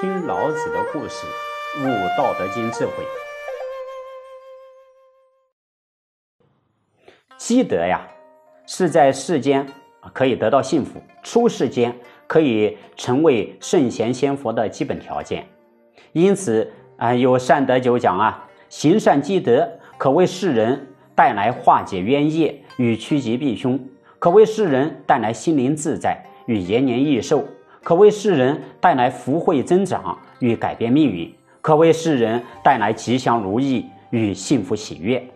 听老子的故事，悟《道德经》智慧。积德呀，是在世间可以得到幸福，出世间可以成为圣贤仙佛的基本条件。因此啊，有善德九讲啊，行善积德，可为世人带来化解冤业与趋吉避凶，可为世人带来心灵自在与延年益寿。可为世人带来福慧增长与改变命运，可为世人带来吉祥如意与幸福喜悦。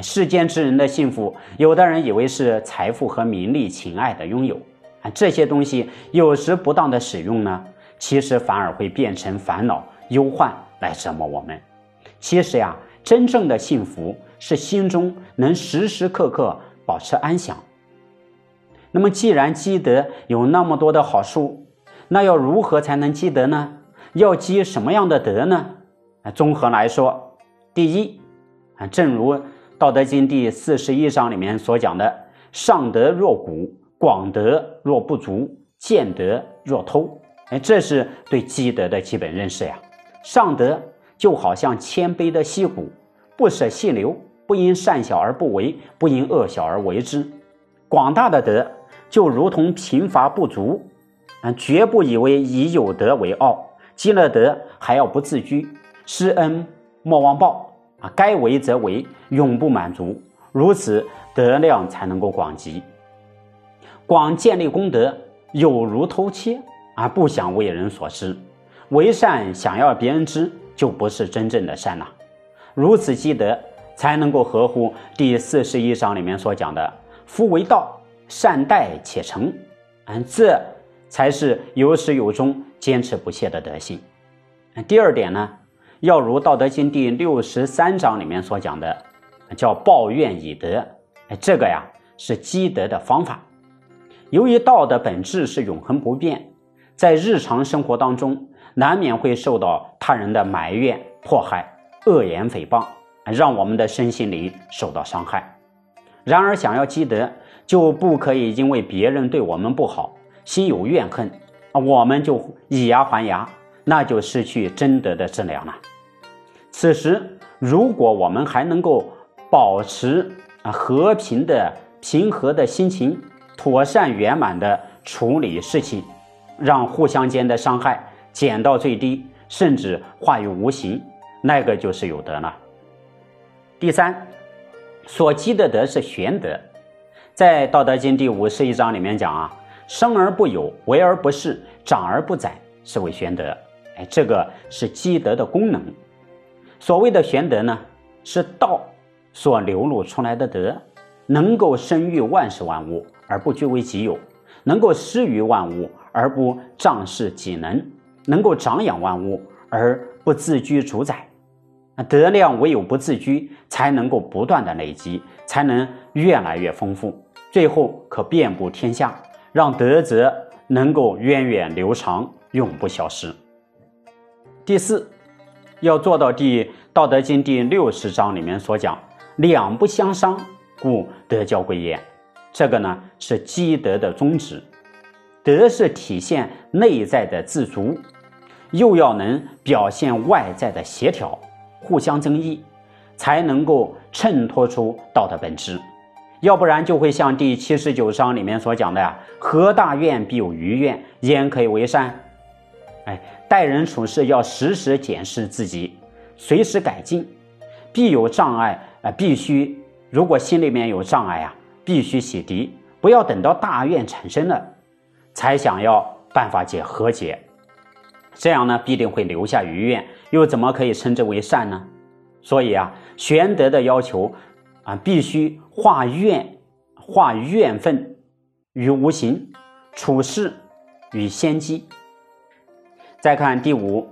世间之人的幸福，有的人以为是财富和名利、情爱的拥有啊，这些东西有时不当的使用呢，其实反而会变成烦恼、忧患来折磨我们。其实呀，真正的幸福是心中能时时刻刻保持安详。那么，既然积德有那么多的好处，那要如何才能积德呢？要积什么样的德呢？综合来说，第一，啊，正如《道德经》第四十一章里面所讲的：“上德若谷，广德若不足，见德若偷。”哎，这是对积德的基本认识呀。上德就好像谦卑的溪谷，不舍细流，不因善小而不为，不因恶小而为之；广大的德就如同贫乏不足。啊，绝不以为以有德为傲，积了德还要不自居，施恩莫忘报啊！该为则为，永不满足，如此德量才能够广积。广建立功德，有如偷窃啊！不想为人所知，为善想要别人知，就不是真正的善了。如此积德，才能够合乎第四十一章里面所讲的“夫为道，善待且成”。嗯，这。才是有始有终、坚持不懈的德性。第二点呢，要如《道德经》第六十三章里面所讲的，叫抱怨以德。这个呀是积德的方法。由于道的本质是永恒不变，在日常生活当中，难免会受到他人的埋怨、迫害、恶言诽谤，让我们的身心灵受到伤害。然而，想要积德，就不可以因为别人对我们不好。心有怨恨，我们就以牙还牙，那就失去真德的质量了。此时，如果我们还能够保持啊和平的、平和的心情，妥善圆满的处理事情，让互相间的伤害减到最低，甚至化于无形，那个就是有德了。第三，所积的德是玄德，在《道德经》第五十一章里面讲啊。生而不有，为而不恃，长而不宰，是谓玄德。哎，这个是积德的功能。所谓的玄德呢，是道所流露出来的德，能够生育万事万物而不据为己有，能够施于万物而不仗势己能，能够长养万物而不自居主宰。德量唯有不自居，才能够不断的累积，才能越来越丰富，最后可遍布天下。让德泽能够源远流长，永不消失。第四，要做到第《道德经》第六十章里面所讲“两不相伤，故德交归焉”。这个呢是积德的宗旨。德是体现内在的自足，又要能表现外在的协调，互相增益，才能够衬托出道的本质。要不然就会像第七十九章里面所讲的呀，何大怨必有余怨，焉可以为善？哎，待人处事要时时检视自己，随时改进。必有障碍啊，必须如果心里面有障碍啊，必须洗涤，不要等到大怨产生了，才想要办法解和解，这样呢必定会留下余怨，又怎么可以称之为善呢？所以啊，玄德的要求。啊，必须化怨化怨愤于无形，处事与先机。再看第五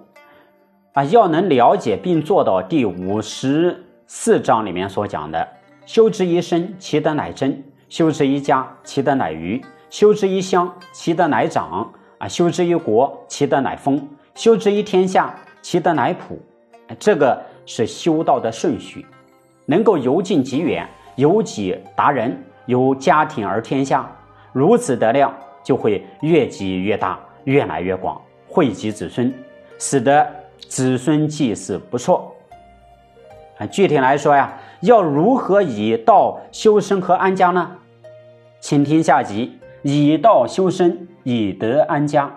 啊，要能了解并做到第五十四章里面所讲的：修之一身，其德乃真；修之一家，其德乃余；修之一乡，其德乃长；啊，修之一国，其德乃丰；修之一天下，其德乃普。这个是修道的顺序。能够由近及远，由己达人，由家庭而天下，如此德量就会越积越大，越来越广，惠及子孙，使得子孙祭祀不错。啊，具体来说呀，要如何以道修身和安家呢？请听下集：以道修身，以德安家。